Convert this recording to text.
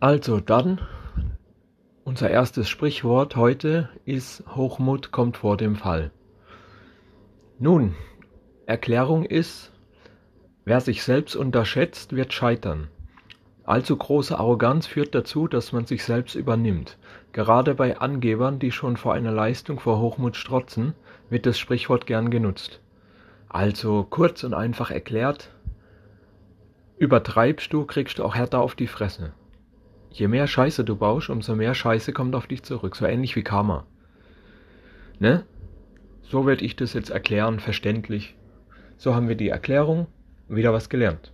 Also dann, unser erstes Sprichwort heute ist Hochmut kommt vor dem Fall. Nun, Erklärung ist, wer sich selbst unterschätzt, wird scheitern. Allzu große Arroganz führt dazu, dass man sich selbst übernimmt. Gerade bei Angebern, die schon vor einer Leistung vor Hochmut strotzen, wird das Sprichwort gern genutzt. Also kurz und einfach erklärt, übertreibst du, kriegst du auch härter auf die Fresse. Je mehr Scheiße du baust, umso mehr Scheiße kommt auf dich zurück. So ähnlich wie Karma. Ne? So werde ich das jetzt erklären, verständlich. So haben wir die Erklärung, wieder was gelernt.